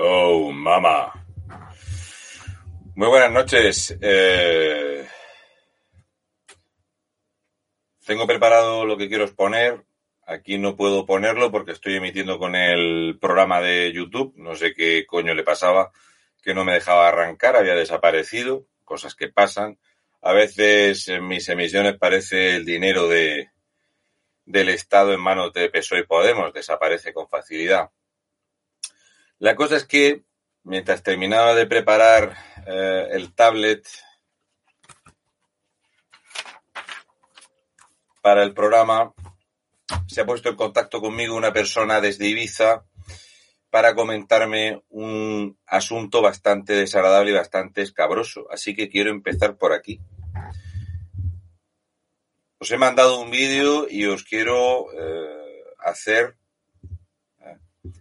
Oh, mamá. Muy buenas noches. Eh, Tengo preparado lo que quiero exponer. Aquí no puedo ponerlo porque estoy emitiendo con el programa de YouTube. No sé qué coño le pasaba, que no me dejaba arrancar, había desaparecido. Cosas que pasan. A veces en mis emisiones parece el dinero de, del Estado en manos de PSOE y Podemos. Desaparece con facilidad. La cosa es que mientras terminaba de preparar eh, el tablet para el programa, se ha puesto en contacto conmigo una persona desde Ibiza para comentarme un asunto bastante desagradable y bastante escabroso. Así que quiero empezar por aquí. Os he mandado un vídeo y os quiero eh, hacer eh,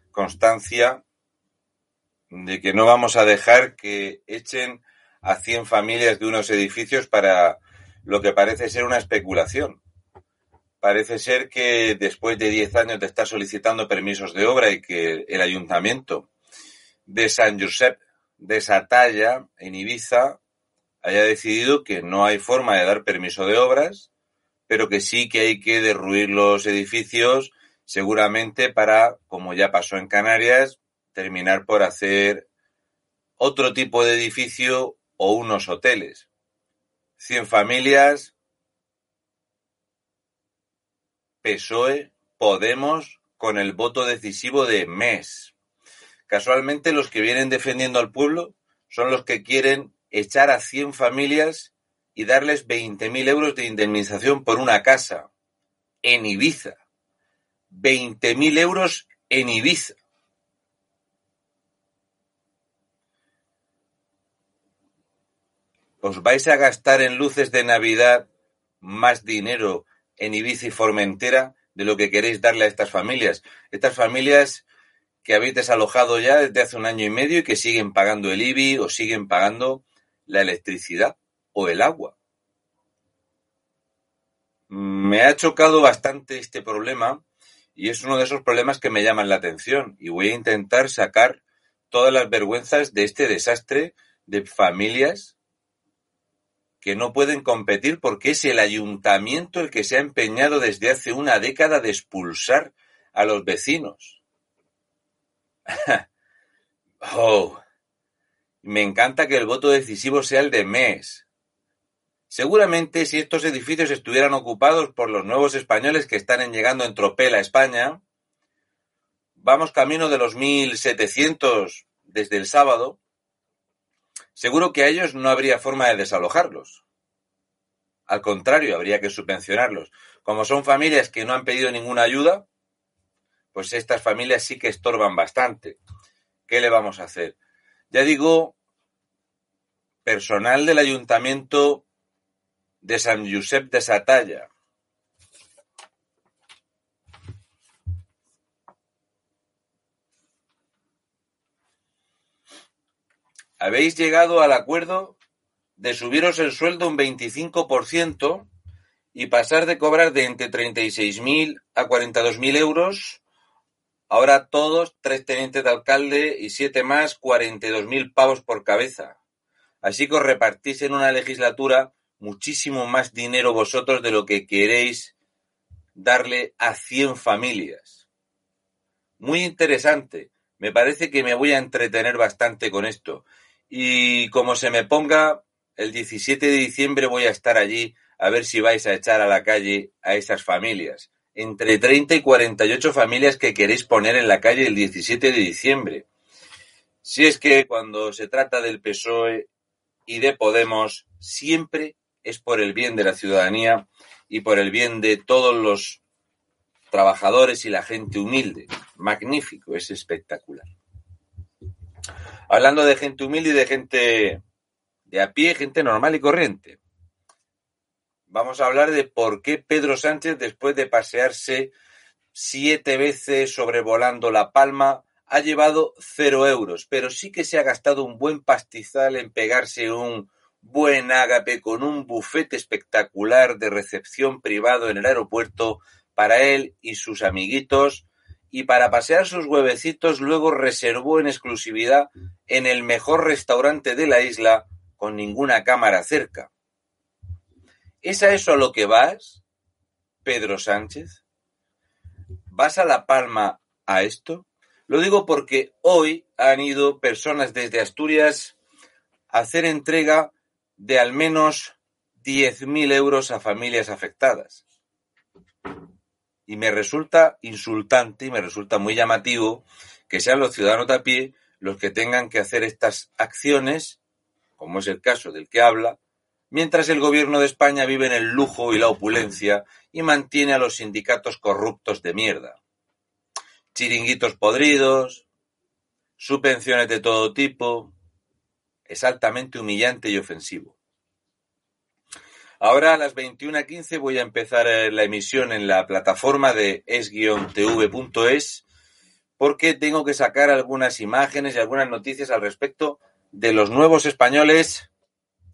constancia de que no vamos a dejar que echen a 100 familias de unos edificios para lo que parece ser una especulación. Parece ser que después de 10 años de estar solicitando permisos de obra y que el ayuntamiento de San Josep de Satalla, en Ibiza, haya decidido que no hay forma de dar permiso de obras, pero que sí que hay que derruir los edificios seguramente para, como ya pasó en Canarias, terminar por hacer otro tipo de edificio o unos hoteles. 100 familias, PSOE, Podemos, con el voto decisivo de MES. Casualmente los que vienen defendiendo al pueblo son los que quieren echar a 100 familias y darles 20.000 euros de indemnización por una casa en Ibiza. 20.000 euros en Ibiza. ¿Os vais a gastar en luces de Navidad más dinero en Ibiza y Formentera de lo que queréis darle a estas familias? Estas familias que habéis desalojado ya desde hace un año y medio y que siguen pagando el IBI o siguen pagando la electricidad o el agua. Me ha chocado bastante este problema y es uno de esos problemas que me llaman la atención y voy a intentar sacar todas las vergüenzas de este desastre de familias que no pueden competir porque es el ayuntamiento el que se ha empeñado desde hace una década de expulsar a los vecinos. oh, me encanta que el voto decisivo sea el de MES. Seguramente si estos edificios estuvieran ocupados por los nuevos españoles que están llegando en tropel a España, vamos camino de los 1.700 desde el sábado, Seguro que a ellos no habría forma de desalojarlos. Al contrario, habría que subvencionarlos. Como son familias que no han pedido ninguna ayuda, pues estas familias sí que estorban bastante. ¿Qué le vamos a hacer? Ya digo, personal del ayuntamiento de San Josep de Satalla, habéis llegado al acuerdo de subiros el sueldo un 25% y pasar de cobrar de entre 36.000 a 42.000 euros, ahora todos, tres tenientes de alcalde y siete más, 42.000 pavos por cabeza. Así que os repartís en una legislatura muchísimo más dinero vosotros de lo que queréis darle a 100 familias. Muy interesante. Me parece que me voy a entretener bastante con esto. Y como se me ponga, el 17 de diciembre voy a estar allí a ver si vais a echar a la calle a esas familias. Entre 30 y 48 familias que queréis poner en la calle el 17 de diciembre. Si es que cuando se trata del PSOE y de Podemos siempre es por el bien de la ciudadanía y por el bien de todos los trabajadores y la gente humilde. Magnífico, es espectacular. Hablando de gente humilde y de gente de a pie, gente normal y corriente. Vamos a hablar de por qué Pedro Sánchez, después de pasearse siete veces sobrevolando La Palma, ha llevado cero euros, pero sí que se ha gastado un buen pastizal en pegarse un buen ágape con un bufete espectacular de recepción privado en el aeropuerto para él y sus amiguitos, y para pasear sus huevecitos luego reservó en exclusividad en el mejor restaurante de la isla con ninguna cámara cerca. ¿Es a eso a lo que vas, Pedro Sánchez? ¿Vas a La Palma a esto? Lo digo porque hoy han ido personas desde Asturias a hacer entrega de al menos 10.000 euros a familias afectadas. Y me resulta insultante y me resulta muy llamativo que sean los ciudadanos de a pie los que tengan que hacer estas acciones, como es el caso del que habla, mientras el gobierno de España vive en el lujo y la opulencia y mantiene a los sindicatos corruptos de mierda chiringuitos podridos, subvenciones de todo tipo. Es altamente humillante y ofensivo. Ahora a las 21.15 voy a empezar eh, la emisión en la plataforma de es-tv.es porque tengo que sacar algunas imágenes y algunas noticias al respecto de los nuevos españoles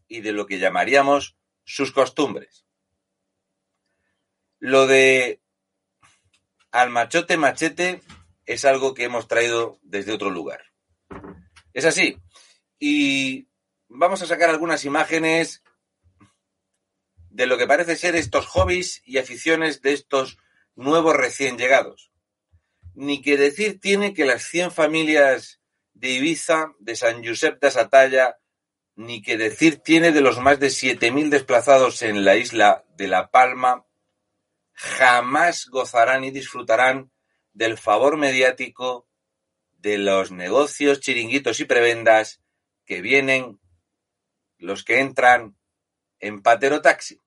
y de lo que llamaríamos sus costumbres. Lo de al machote machete es algo que hemos traído desde otro lugar. Es así. Y vamos a sacar algunas imágenes de lo que parece ser estos hobbies y aficiones de estos nuevos recién llegados. Ni que decir tiene que las 100 familias de Ibiza, de San Josep de Satalla, ni que decir tiene de los más de 7.000 desplazados en la isla de La Palma, jamás gozarán y disfrutarán del favor mediático de los negocios, chiringuitos y prebendas que vienen, los que entran en Patero Taxi.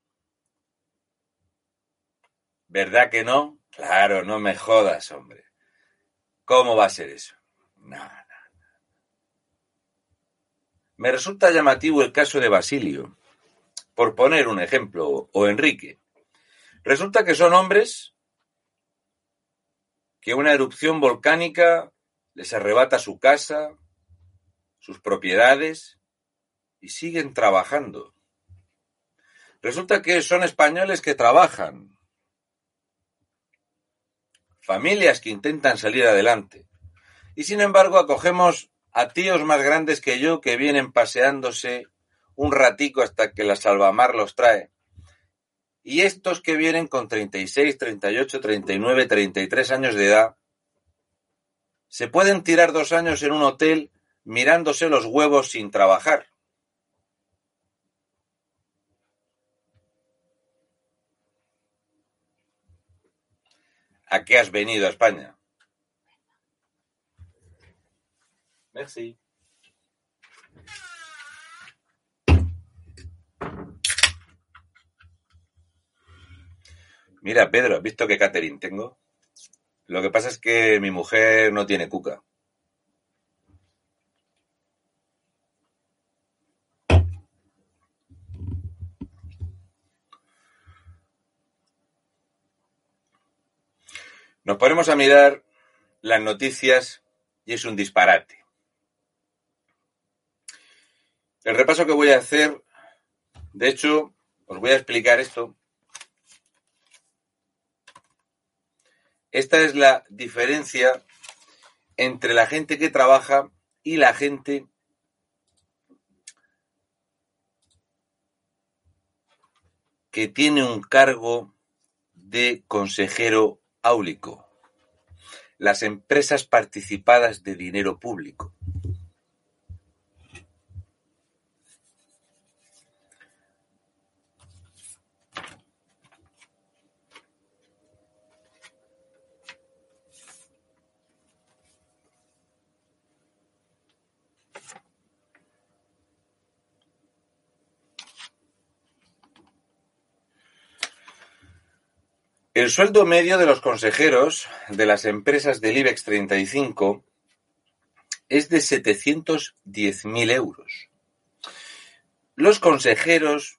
¿Verdad que no? Claro, no me jodas, hombre. ¿Cómo va a ser eso? No, Me resulta llamativo el caso de Basilio, por poner un ejemplo, o Enrique. Resulta que son hombres que una erupción volcánica les arrebata su casa, sus propiedades y siguen trabajando. Resulta que son españoles que trabajan, familias que intentan salir adelante. Y sin embargo acogemos a tíos más grandes que yo que vienen paseándose un ratico hasta que la salvamar los trae y estos que vienen con 36, 38, 39, 33 años de edad, se pueden tirar dos años en un hotel mirándose los huevos sin trabajar. ¿A qué has venido a España? Merci. Mira, Pedro, ¿has visto qué catering tengo? Lo que pasa es que mi mujer no tiene cuca. Nos ponemos a mirar las noticias y es un disparate. El repaso que voy a hacer, de hecho, os voy a explicar esto Esta es la diferencia entre la gente que trabaja y la gente que tiene un cargo de consejero áulico. Las empresas participadas de dinero público. El sueldo medio de los consejeros de las empresas del IBEX 35 es de 710.000 euros. Los consejeros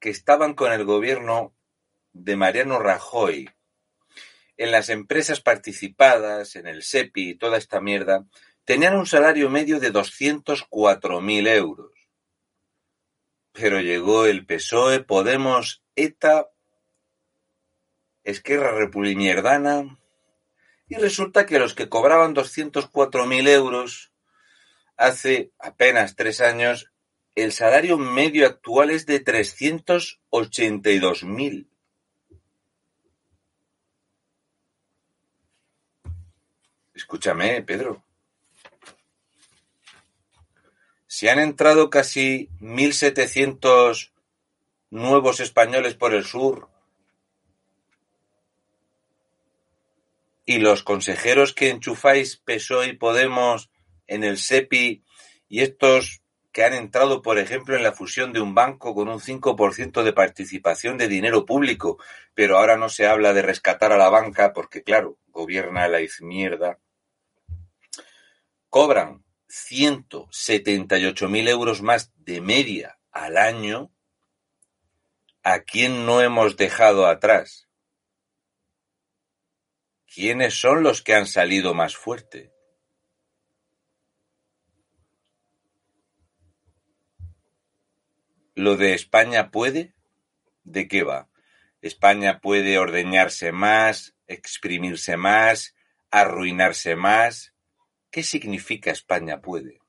que estaban con el gobierno de Mariano Rajoy en las empresas participadas, en el SEPI y toda esta mierda, tenían un salario medio de 204.000 euros. Pero llegó el PSOE, Podemos, ETA, Esquerra Republimierdana, y resulta que los que cobraban 204.000 euros hace apenas tres años, el salario medio actual es de 382.000. Escúchame, Pedro. Si han entrado casi 1.700 nuevos españoles por el sur y los consejeros que enchufáis PSOE y Podemos en el SEPI y estos que han entrado, por ejemplo, en la fusión de un banco con un 5% de participación de dinero público, pero ahora no se habla de rescatar a la banca porque, claro, gobierna la izmierda, cobran 178.000 euros más de media al año, ¿a quién no hemos dejado atrás? ¿Quiénes son los que han salido más fuerte? ¿Lo de España puede? ¿De qué va? España puede ordeñarse más, exprimirse más, arruinarse más. ¿Qué significa España puede?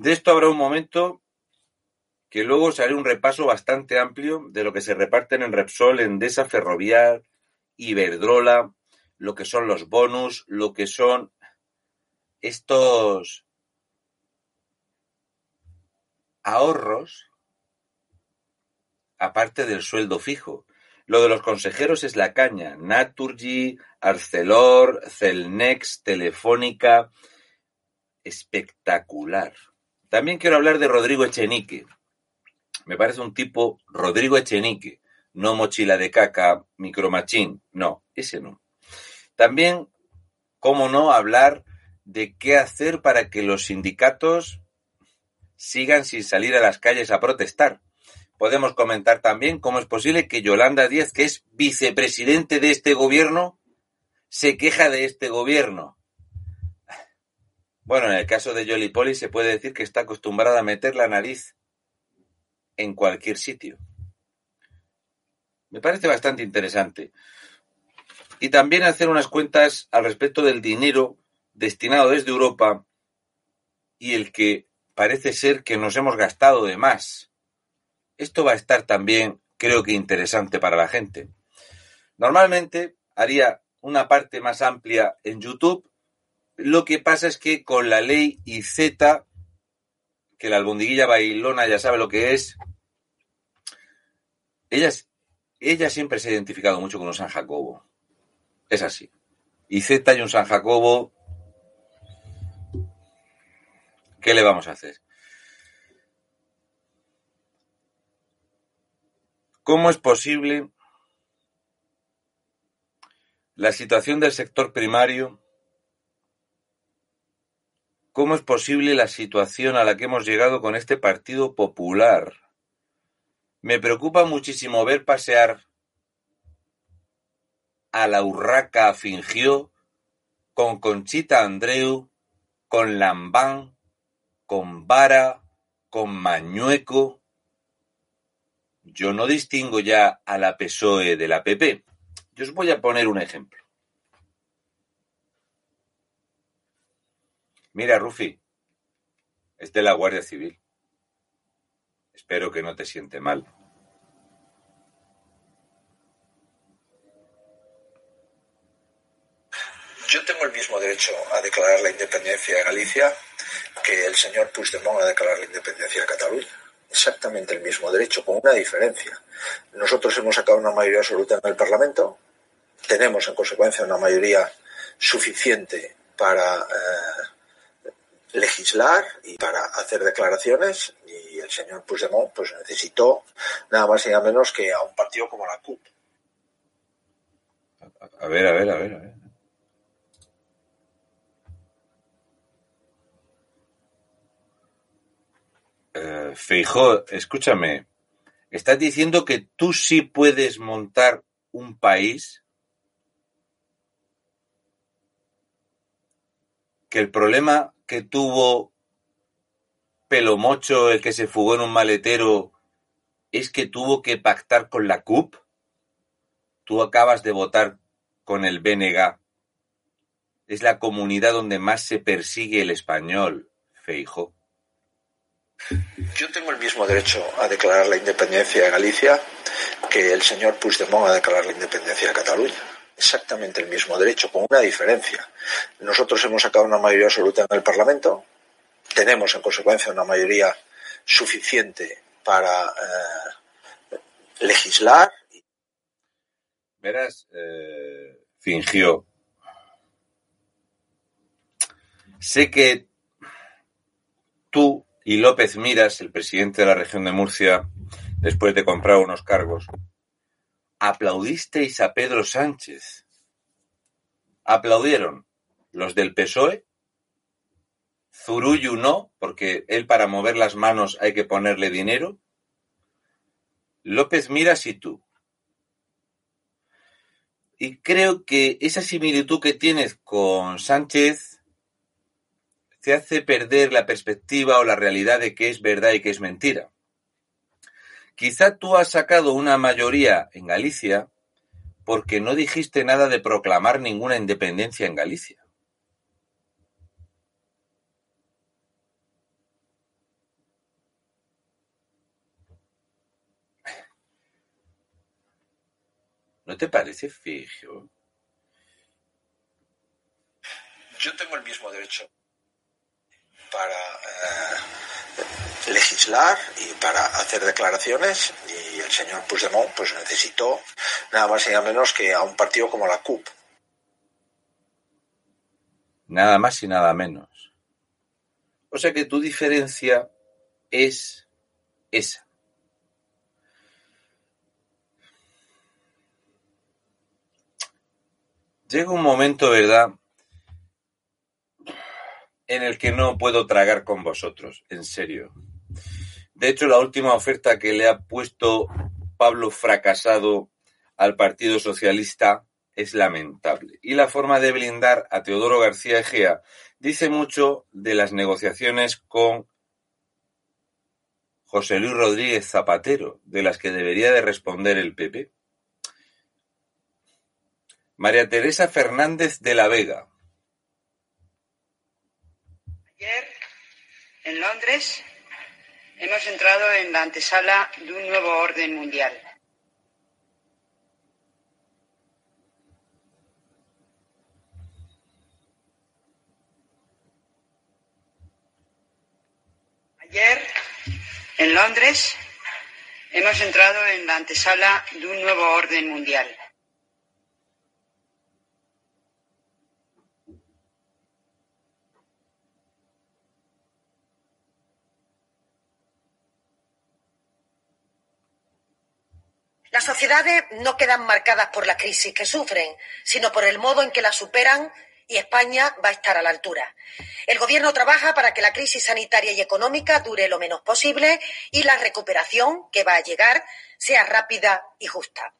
De esto habrá un momento que luego se haré un repaso bastante amplio de lo que se reparten en Repsol, Endesa, Ferrovial, Iberdrola, lo que son los bonus, lo que son estos ahorros, aparte del sueldo fijo. Lo de los consejeros es la caña. Naturgy, Arcelor, Celnex, Telefónica. Espectacular. También quiero hablar de Rodrigo Echenique. Me parece un tipo Rodrigo Echenique. No mochila de caca, micromachín. No, ese no. También, cómo no, hablar de qué hacer para que los sindicatos sigan sin salir a las calles a protestar. Podemos comentar también cómo es posible que Yolanda Díaz, que es vicepresidente de este gobierno, se queja de este gobierno. Bueno, en el caso de Poli se puede decir que está acostumbrada a meter la nariz en cualquier sitio. Me parece bastante interesante. Y también hacer unas cuentas al respecto del dinero destinado desde Europa y el que parece ser que nos hemos gastado de más. Esto va a estar también, creo que interesante para la gente. Normalmente haría una parte más amplia en YouTube. Lo que pasa es que con la ley IZ, que la albondiguilla bailona ya sabe lo que es, ella, ella siempre se ha identificado mucho con un San Jacobo. Es así. IZ y un San Jacobo ¿Qué le vamos a hacer? ¿Cómo es posible la situación del sector primario? ¿Cómo es posible la situación a la que hemos llegado con este Partido Popular? Me preocupa muchísimo ver pasear a la urraca fingió con Conchita Andreu, con Lambán, con vara, con mañueco. Yo no distingo ya a la PSOE de la PP. Yo os voy a poner un ejemplo. Mira, Rufi, es de la Guardia Civil. Espero que no te siente mal. Yo tengo el mismo derecho a declarar la independencia de Galicia que el señor Puigdemont a declarar la independencia de Cataluña. Exactamente el mismo derecho, con una diferencia. Nosotros hemos sacado una mayoría absoluta en el Parlamento, tenemos en consecuencia una mayoría suficiente para eh, legislar y para hacer declaraciones y el señor Puigdemont pues necesitó nada más y nada menos que a un partido como la CUP. A ver, a ver, a ver, a ver. Eh, escúchame. ¿Estás diciendo que tú sí puedes montar un país? Que el problema que tuvo Pelomocho, el que se fugó en un maletero, es que tuvo que pactar con la CUP? Tú acabas de votar con el BNG. Es la comunidad donde más se persigue el español, Feijo. Yo tengo el mismo derecho a declarar la independencia de Galicia que el señor Puigdemont a declarar la independencia de Cataluña. Exactamente el mismo derecho, con una diferencia. Nosotros hemos sacado una mayoría absoluta en el Parlamento, tenemos en consecuencia una mayoría suficiente para eh, legislar. Verás, eh, fingió. Sé que tú y López Miras, el presidente de la región de Murcia, después de comprar unos cargos, aplaudisteis a Pedro Sánchez. Aplaudieron los del PSOE, Zurullu no, porque él para mover las manos hay que ponerle dinero. López Miras y tú. Y creo que esa similitud que tienes con Sánchez te hace perder la perspectiva o la realidad de qué es verdad y qué es mentira. Quizá tú has sacado una mayoría en Galicia porque no dijiste nada de proclamar ninguna independencia en Galicia. ¿No te parece fijo? Yo tengo el mismo derecho para legislar y para hacer declaraciones y el señor Puigdemont pues necesitó nada más y nada menos que a un partido como la CUP. Nada más y nada menos. O sea que tu diferencia es esa. Llega un momento, ¿verdad?, en el que no puedo tragar con vosotros, en serio. De hecho, la última oferta que le ha puesto Pablo fracasado al Partido Socialista es lamentable. Y la forma de blindar a Teodoro García Egea dice mucho de las negociaciones con José Luis Rodríguez Zapatero, de las que debería de responder el PP. María Teresa Fernández de la Vega, Ayer, en Londres, hemos entrado en la antesala de un nuevo orden mundial. Ayer, en Londres, hemos entrado en la antesala de un nuevo orden mundial. Las sociedades no quedan marcadas por la crisis que sufren, sino por el modo en que la superan y España va a estar a la altura. El Gobierno trabaja para que la crisis sanitaria y económica dure lo menos posible y la recuperación que va a llegar sea rápida y justa.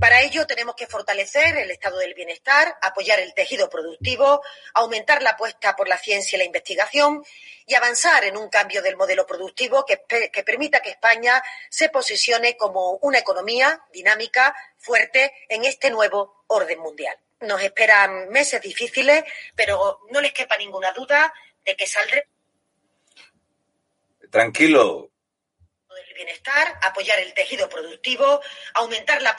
Para ello tenemos que fortalecer el estado del bienestar, apoyar el tejido productivo, aumentar la apuesta por la ciencia y la investigación y avanzar en un cambio del modelo productivo que, que permita que España se posicione como una economía dinámica, fuerte en este nuevo orden mundial. Nos esperan meses difíciles, pero no les quepa ninguna duda de que saldré. Tranquilo, del bienestar, apoyar el tejido productivo, aumentar la.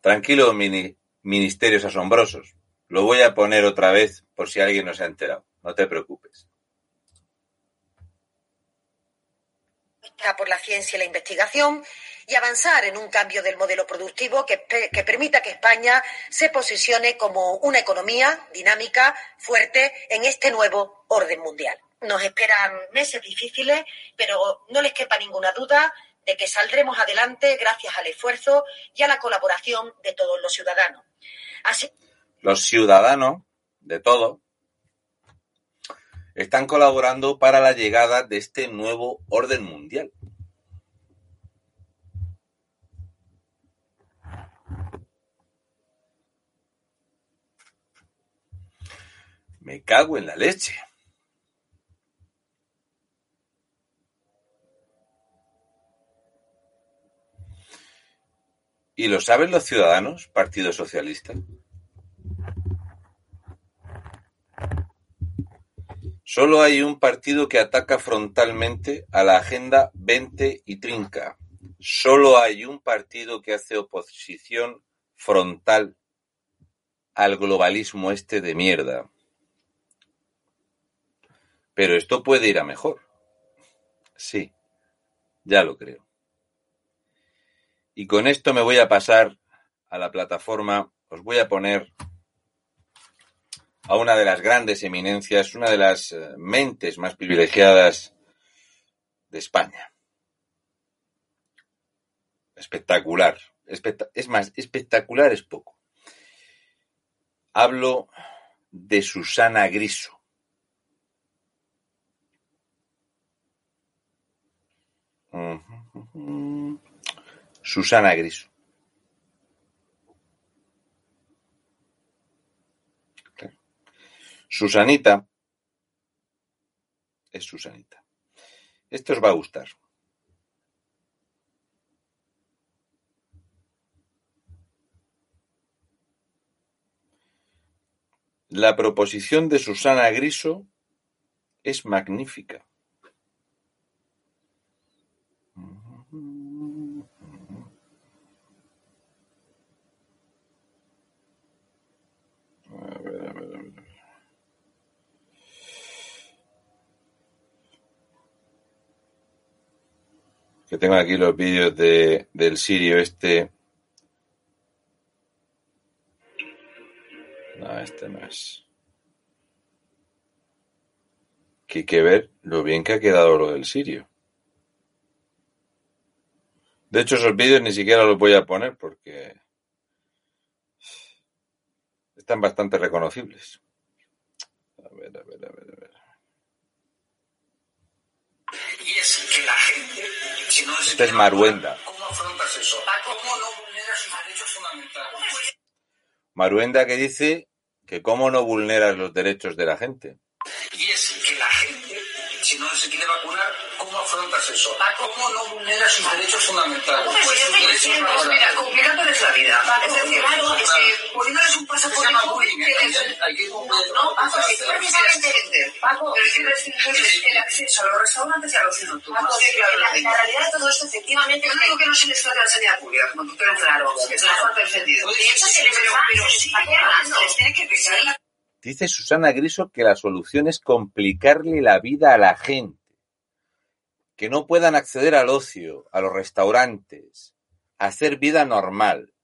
Tranquilo, mini, ministerios asombrosos. Lo voy a poner otra vez por si alguien no se ha enterado. No te preocupes. Por la ciencia y la investigación y avanzar en un cambio del modelo productivo que, que, permita que España se posicione como una economía dinámica, fuerte en este nuevo orden mundial. Nos esperan meses difíciles, pero no les quepa ninguna duda de que saldremos adelante gracias al esfuerzo y a la colaboración de todos los ciudadanos. Así. Los ciudadanos, de todo, están colaborando para la llegada de este nuevo orden mundial. Me cago en la leche. ¿Y lo saben los ciudadanos, Partido Socialista? Solo hay un partido que ataca frontalmente a la Agenda 20 y trinca. Solo hay un partido que hace oposición frontal al globalismo este de mierda. Pero esto puede ir a mejor. Sí, ya lo creo. Y con esto me voy a pasar a la plataforma. Os voy a poner a una de las grandes eminencias, una de las eh, mentes más privilegiadas de España. Espectacular. es más, espectacular es poco. Hablo de Susana Griso. Susana Griso. Susanita es Susanita. Esto os va a gustar. La proposición de Susana Griso es magnífica. Que tengo aquí los vídeos de, del sirio este. No, este no es. Que hay que ver lo bien que ha quedado lo del sirio. De hecho, esos vídeos ni siquiera los voy a poner porque están bastante reconocibles. A ver, a ver, a ver, a ver. Esta es Maruenda. Maruenda que dice que cómo no vulneras los derechos de la gente. ¿Cómo no vulneras sus derechos fundamentales? Pues, pues, pues mira, complicándoles la vida. Es decir, claro, es que poniéndoles un pasaporte. Se llama bullying. Hay que ir No, Paco, si tú precisamente Paco, pero es que restringirles el acceso a los restaurantes y a los nocturnos. Paco, la, la realidad de todo esto, efectivamente, digo que no se les trate la sanidad pública, como tú pero claro, es la falta de sentido. De hecho, se les va, pero sí, les tiene que pesar la Dice Susana Griso que la solución es complicarle la vida a la gente que no puedan acceder al ocio, a los restaurantes, a hacer vida normal.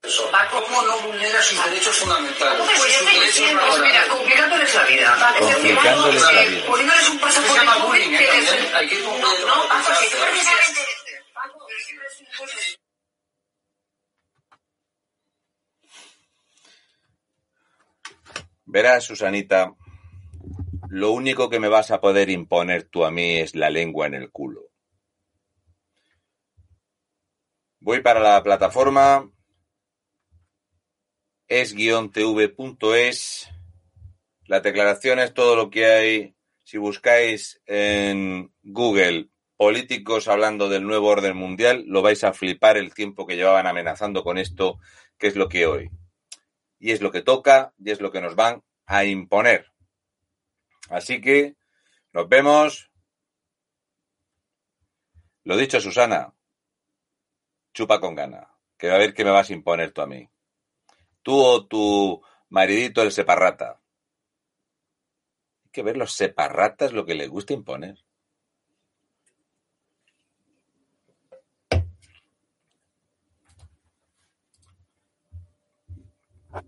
¿Cómo no vulnera sus derechos fundamentales? Pues, pues mira, complicándoles la vida. Complicándoles la vida. Poniéndoles un pasaporte. Se llama bullying, ¿eh? También hay que ir con No, no, Paco, si tú precisamente... Verás, Susanita, lo único que me vas a poder imponer tú a mí es la lengua en el culo. Voy para la plataforma es-tv.es. La declaración es todo lo que hay. Si buscáis en Google políticos hablando del nuevo orden mundial, lo vais a flipar el tiempo que llevaban amenazando con esto, que es lo que hoy. Y es lo que toca y es lo que nos van a imponer. Así que nos vemos. Lo dicho, Susana, chupa con gana, que a ver qué me vas a imponer tú a mí. Tú o tu maridito el separrata. Hay que ver los separratas lo que les gusta imponer.